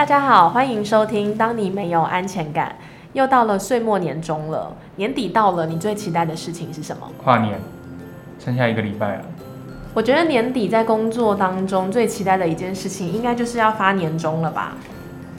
大家好，欢迎收听《当你没有安全感》。又到了岁末年终了，年底到了，你最期待的事情是什么？跨年，剩下一个礼拜了。我觉得年底在工作当中最期待的一件事情，应该就是要发年终了吧？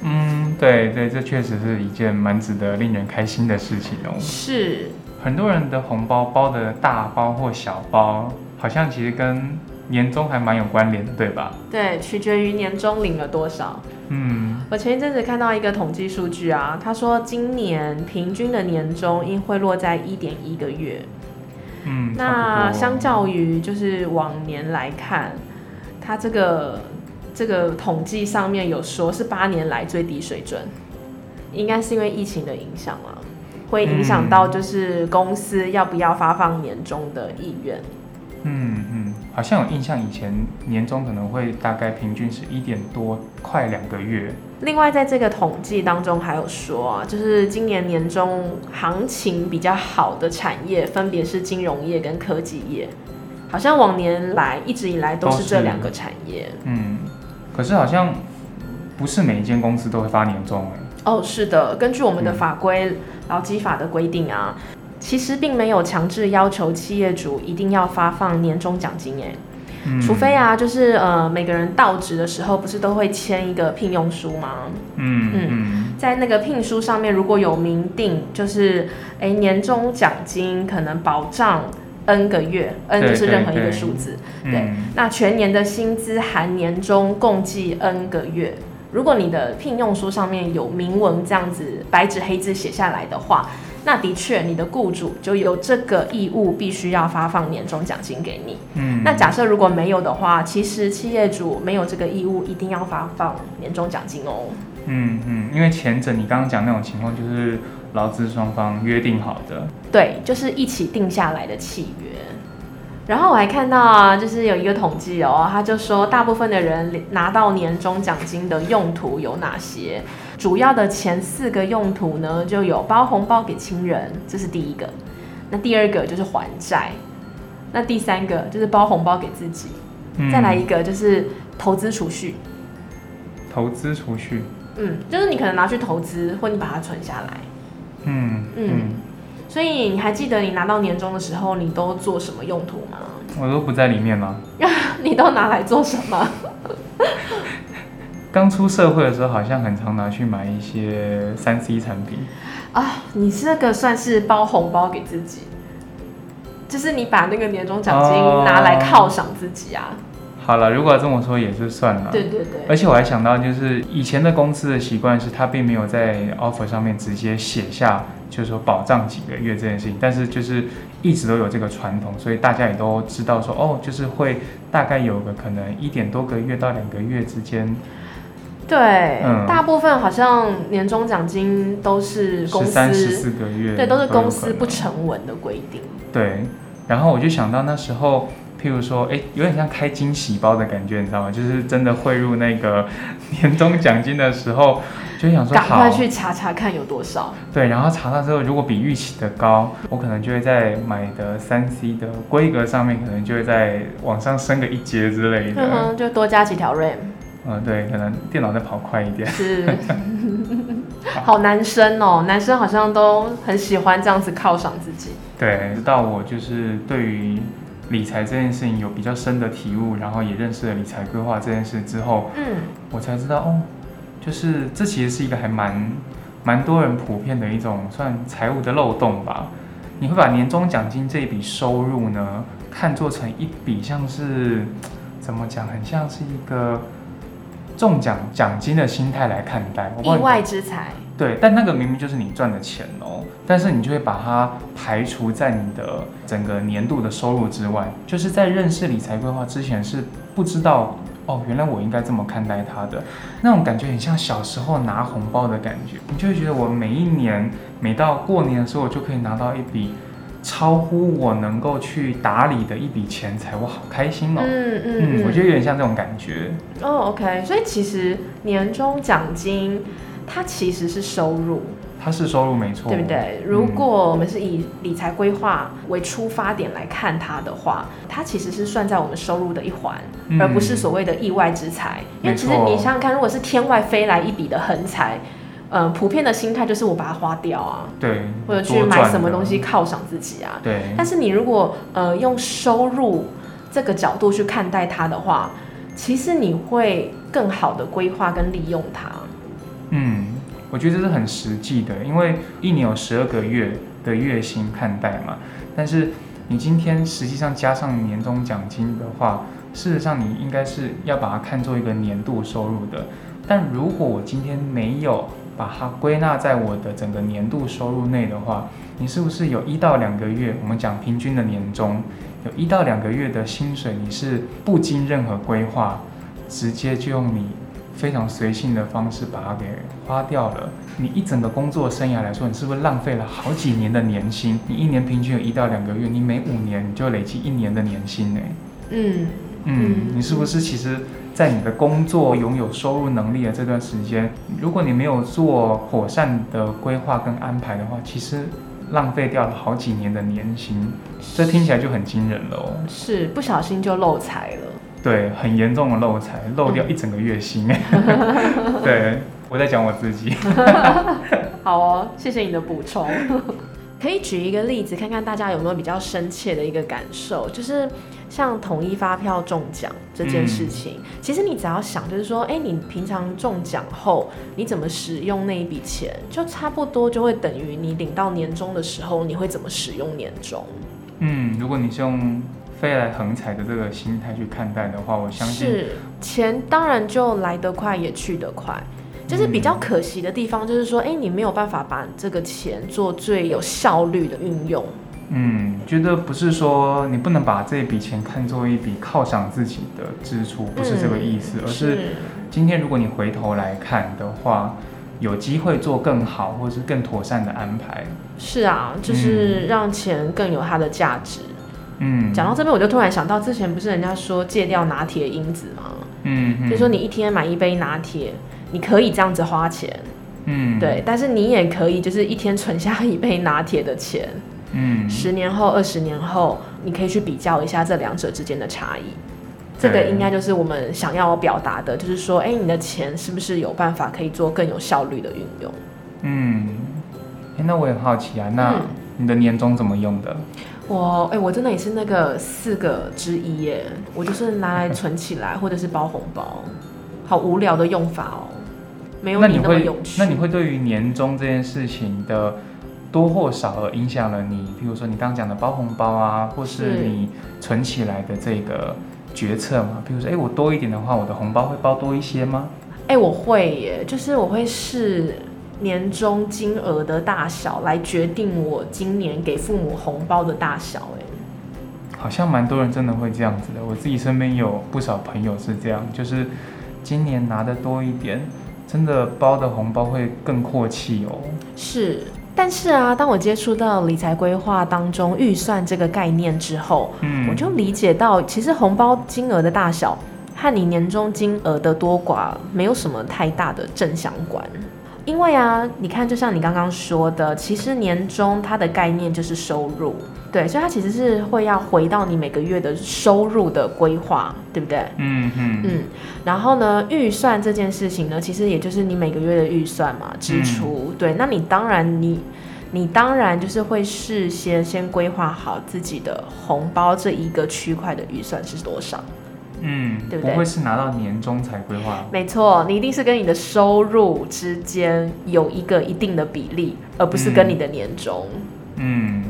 嗯，对对，这确实是一件蛮值得令人开心的事情哦。是，很多人的红包包的大包或小包，好像其实跟年终还蛮有关联的，对吧？对，取决于年终领了多少。嗯，我前一阵子看到一个统计数据啊，他说今年平均的年终应会落在一点一个月。嗯，那相较较于就是往年来看，他这个这个统计上面有说是八年来最低水准，应该是因为疫情的影响啊，会影响到就是公司要不要发放年终的意愿。嗯嗯，好像有印象，以前年终可能会大概平均是一点多，快两个月。另外，在这个统计当中还有说啊，就是今年年终行情比较好的产业，分别是金融业跟科技业，好像往年来一直以来都是这两个产业。嗯，可是好像不是每一间公司都会发年终哎。哦，是的，根据我们的嗯法规、劳基法的规定啊，其实并没有强制要求企业主一定要发放年终奖金哎。嗯除非啊，就是呃，每个人到职的时候，不是都会签一个聘用书吗？嗯嗯嗯在那个聘书上面，如果有明定，就是哎年终奖金可能保障 n 个月，n 就是任何一个数字，嗯，对那全年的薪资含年终共计 n 个月。如果你的聘用书上面有明文这样子白纸黑字写下来的话，那的确你的雇主就有这个义务，必须要发放年终奖金给你。嗯，那假设如果没有的话，其实企业主没有这个义务，一定要发放年终奖金哦。嗯嗯，因为前者你刚刚讲那种情况，就是劳资双方约定好的。对，就是一起定下来的契约。然后我还看到啊，就是有一个统计哦，他就说大部分的人拿到年终奖金的用途有哪些？主要的前四个用途呢，就有包红包给亲人，这是第一个。那第二个就是还债，那第三个就是包红包给自己，嗯再来一个就是投资储蓄。投资储蓄。嗯，就是你可能拿去投资，或你把它存下来。嗯嗯嗯，所以你还记得你拿到年终的时候，你都做什么用途吗？我都不在里面吗？你都拿来做什么？刚出社会的时候，好像很常拿去买一些三 C 产品。啊，你这个算是包红包给自己，就是你把那个年终奖金哦拿来犒赏自己啊。好了，如果这么说也是算了。对对对，而且我还想到，就是以前的公司的习惯是，他并没有在 offer 上面直接写下，就是说保障几个月这件事情，但是就是一直都有这个传统，所以大家也都知道说，哦，就是会大概有个可能一点多个月到两个月之间，对，嗯大部分好像年终奖金都是公司，十三、十四个月，对，都是公司不成文的规定。对，然后我就想到那时候，譬如说，哎，有点像开惊喜包的感觉，你知道吗？就是真的汇入那个年终奖金的时候，就想说赶快，去查查看有多少。对，然后查到之后，如果比预期的高，我可能就会在买的三 C 的规格上面，可能就会在往上升个一阶之类的。嗯哼，就多加几条 RAM。嗯，对，可能电脑再跑快一点。是，好男生哦，男生好像都很喜欢这样子犒赏自己。对，直到我就是对于理财这件事情有比较深的体悟，然后也认识了理财规划这件事之后，嗯，我才知道哦，就是这其实是一个还蛮蛮多人普遍的一种算财务的漏洞吧。你会把年终奖金这一笔收入呢，看作成一笔像是怎么讲，很像是一个中奖奖金的心态来看待。意外之财。对，但那个明明就是你赚的钱哦，但是你就会把它排除在你的整个年度的收入之外。就是在认识理财规划之前是不知道哦，原来我应该这么看待它的，那种感觉很像小时候拿红包的感觉，你就会觉得我每一年每到过年的时候，我就可以拿到一笔超乎我能够去打理的一笔钱财，我好开心哦。嗯嗯嗯，我觉得有点像这种感觉。哦，OK，所以其实年终奖金它其实是收入，它是收入没错，对不对？如果我们是以理财规划为出发点来看它的话，它其实是算在我们收入的一环，嗯而不是所谓的意外之财。因为其实你想想看，如果是天外飞来一笔的横财，嗯、普遍的心态就是我把它花掉啊，对，或者去买什么东西，犒赏自己啊。对，但是你如果呃用收入这个角度去看待它的话，其实你会更好的规划跟利用它。嗯，我觉得这是很实际的，因为一年有十二个月的月薪看待嘛，但是你今天实际上加上年终奖金的话，事实上你应该是要把它看作一个年度收入的。但如果我今天没有把它归纳在我的整个年度收入内的话，你是不是有一到两个月，我们讲平均的年终，有一到两个月的薪水，你是不经任何规划，直接就用你非常随性的方式把它给花掉了。你一整个工作生涯来说，你是不是浪费了好几年的年薪？你一年平均有一到两个月，你每五年你就累积一年的年薪呢？嗯，嗯，你是不是其实，在你的工作拥有收入能力的这段时间，如果你没有做妥善的规划跟安排的话，其实浪费掉了好几年的年薪，这听起来就很惊人了哦。是不小心就漏财了。对，很严重的漏财，漏掉一整个月薪。对，我在讲我自己。好哦，谢谢你的补充。可以举一个例子，看看大家有没有比较深切的一个感受，就是像统一发票中奖这件事情，其实你只要想，就是说，哎，你平常中奖后，你怎么使用那一笔钱，就差不多就会等于你领到年终的时候，你会怎么使用年终。嗯，如果你是用飞来横财的这个心态去看待的话，我相信，是钱当然就来得快也去得快，就是比较可惜的地方，就是说，哎、你没有办法把这个钱做最有效率的运用。嗯，觉得不是说你不能把这笔钱看作一笔犒赏自己的支出，不是这个意思，嗯而是今天如果你回头来看的话，有机会做更好或是更妥善的安排。是啊，就是让钱更有它的价值。嗯，讲到这边，我就突然想到，之前不是人家说戒掉拿铁因子吗？嗯，嗯就是说你一天买一杯拿铁，你可以这样子花钱，嗯，对，但是你也可以就是一天存下一杯拿铁的钱，嗯，十年后、二十年后，你可以去比较一下这两者之间的差异。这个应该就是我们想要表达的，就是说，哎、你的钱是不是有办法可以做更有效率的运用？嗯，哎，那我也很好奇啊，那嗯。你的年终怎么用的？我哎、我真的也是那个四个之一耶，我就是拿来存起来，或者是包红包，好无聊的用法哦，没有你那你会有趣。那你会对于年终这件事情的多或少而影响了你，比如说你刚刚讲的包红包啊，或是是你存起来的这个决策嘛？比如说，哎，我多一点的话，我的红包会包多一些吗？哎、我会耶，就是我会视年终金额的大小来决定我今年给父母红包的大小。哎，好像蛮多人真的会这样子的，我自己身边有不少朋友是这样，就是今年拿的多一点，真的包的红包会更阔气哦。是，但是啊，当我接触到理财规划当中预算这个概念之后，嗯，我就理解到，其实红包金额的大小和你年终金额的多寡没有什么太大的正相关。因为啊，你看，就像你刚刚说的，其实年终它的概念就是收入，对，所以它其实是会要回到你每个月的收入的规划，对不对？嗯嗯嗯，然后呢，预算这件事情呢，其实也就是你每个月的预算嘛，支出。对，那你当然你你当然就是会事先先规划好自己的红包这一个区块的预算是多少。嗯，对不对不会是拿到年终才规划？没错，你一定是跟你的收入之间有一个一定的比例，而不是跟你的年终。嗯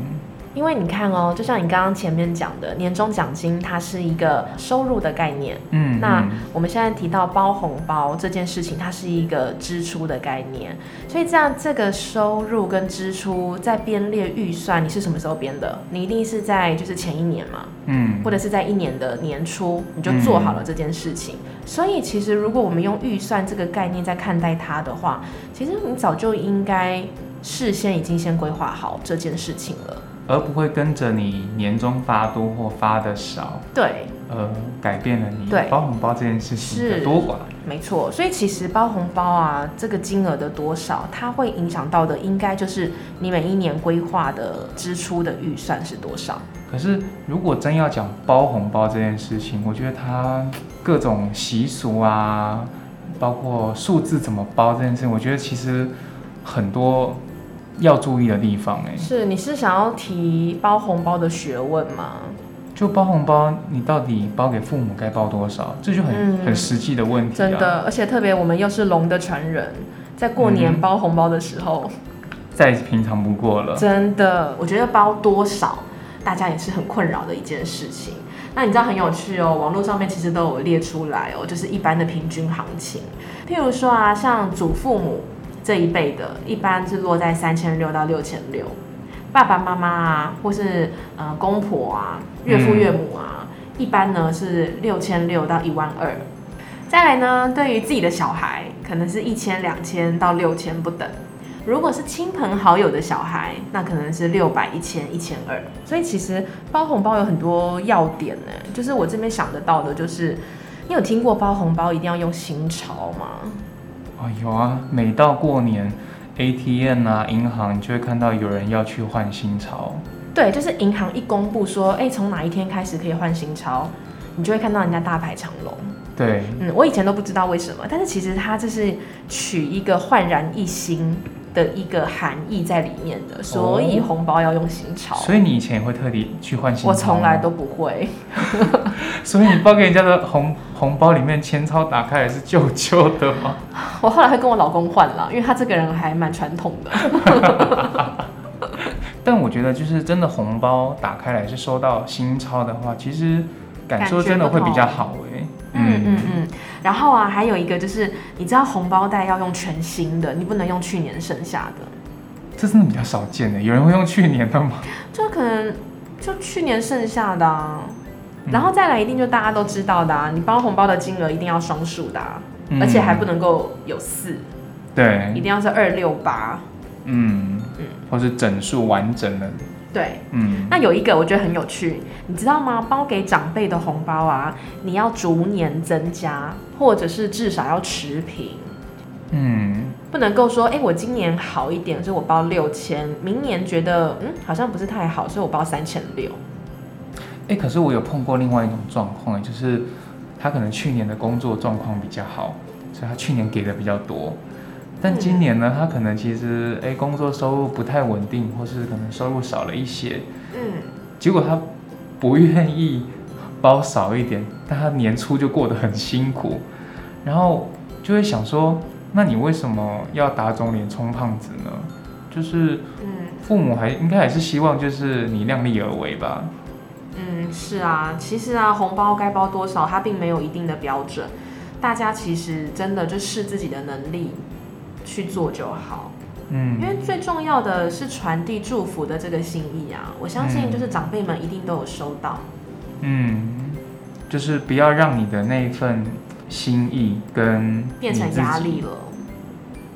因为你看哦，就像你刚刚前面讲的，年终奖金它是一个收入的概念。嗯，那嗯我们现在提到包红包这件事情，它是一个支出的概念，所以这样这个收入跟支出在编列预算，你是什么时候编的？你一定是在就是前一年嘛，嗯或者是在一年的年初你就做好了这件事情。所以其实如果我们用预算这个概念在看待它的话，其实你早就应该事先已经先规划好这件事情了。而不会跟着你年终发多或发的少对，呃改变了你对包红包这件事情的是多寡。没错，所以其实包红包啊，这个金额的多少，它会影响到的，应该就是你每一年规划的支出的预算是多少。可是如果真要讲包红包这件事情，我觉得它各种习俗啊，包括数字怎么包这件事情，我觉得其实很多要注意的地方哎、是，你是想要提包红包的学问吗？就包红包，你到底包给父母该包多少，这就很、嗯很实际的问题、啊。真的，而且特别我们又是龙的传人，在过年嗯包红包的时候，再平常不过了。真的，我觉得包多少，大家也是很困扰的一件事情。那你知道很有趣哦，网络上面其实都有列出来哦，就是一般的平均行情。譬如说啊，像祖父母这一辈的，一般是落在三千六到六千六。爸爸妈妈啊，或是呃公婆啊、岳父岳母啊，一般呢是六千六到一万二。再来呢，对于自己的小孩，可能是一千、两千到六千不等。如果是亲朋好友的小孩，那可能是六百、一千、一千二。所以其实包红包有很多要点呢，就是我这边想得到的，就是你有听过包红包一定要用新钞吗？哦，有啊，每到过年，ATM 啊，银行，就会看到有人要去换新钞。对，就是银行一公布说，哎，从哪一天开始可以换新钞，你就会看到人家大排长龙。对，嗯，我以前都不知道为什么，但是其实它这是取一个焕然一新的一个含义在里面的，所以红包要用新钞。所以你以前也会特地去换新钞我从来都不会，所以你包给人家的红红包里面千钞打开来是旧旧的吗？我后来会跟我老公换了，因为他这个人还蛮传统的。但我觉得就是真的红包打开来是收到新钞的话，其实感受真的会比较好哎、嗯嗯嗯。然后啊，还有一个就是，你知道红包袋要用全新的，你不能用去年剩下的，这真的比较少见的，有人会用去年的吗？就可能就去年剩下的啊。嗯然后再来，一定就大家都知道的啊，你包红包的金额一定要双数的、啊，嗯而且还不能够有四，对一，定要是二六八。嗯嗯或是整数完整的，对，嗯，那有一个我觉得很有趣，你知道吗？包给长辈的红包啊，你要逐年增加，或者是至少要持平，嗯，不能够说，哎、我今年好一点，所以我包六千，明年觉得嗯好像不是太好，所以我包三千六。哎、可是我有碰过另外一种状况，就是他可能去年的工作状况比较好，所以他去年给的比较多。但今年呢，他可能其实哎、工作收入不太稳定，或是可能收入少了一些，嗯，结果他不愿意包少一点，但他年初就过得很辛苦，然后就会想说，那你为什么要打肿脸充胖子呢？就是嗯父母还应该还是希望就是你量力而为吧。嗯，是啊，其实啊，红包该包多少，它并没有一定的标准，大家其实真的就视自己的能力去做就好。嗯因嗯，为最重要的是传递祝福的这个心意啊，我相信就是长辈们一定都有收到。嗯，就是不要让你的那一份心意跟变成压力了。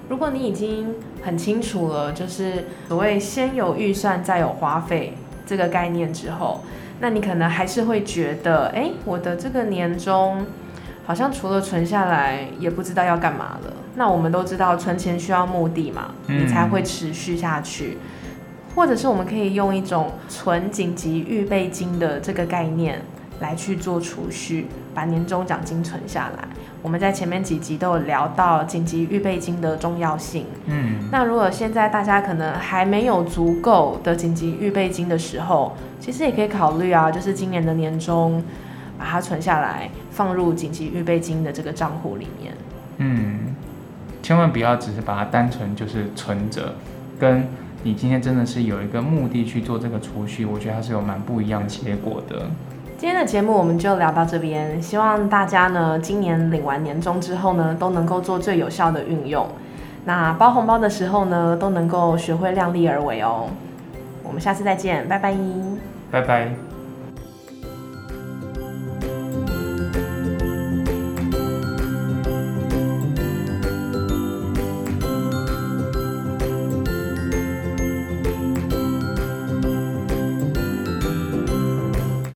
如果你已经很清楚了，就是所谓先有预算再有花费这个概念之后，那你可能还是会觉得，哎，我的这个年终好像除了存下来，也不知道要干嘛了。那我们都知道存钱需要目的嘛，嗯你才会持续下去。或者是我们可以用一种存紧急预备金的这个概念来去做储蓄，把年终奖金存下来。我们在前面几集都有聊到紧急预备金的重要性。嗯那如果现在大家可能还没有足够的紧急预备金的时候，其实也可以考虑啊，就是今年的年终把它存下来，放入紧急预备金的这个账户里面。嗯，千万不要只是把它单纯就是存着，跟你今天真的是有一个目的去做这个储蓄，我觉得它是有蛮不一样结果的。今天的节目我们就聊到这边，希望大家呢今年领完年终之后呢，都能够做最有效的运用。那包红包的时候呢，都能够学会量力而为哦。我们下次再见，拜拜。拜拜。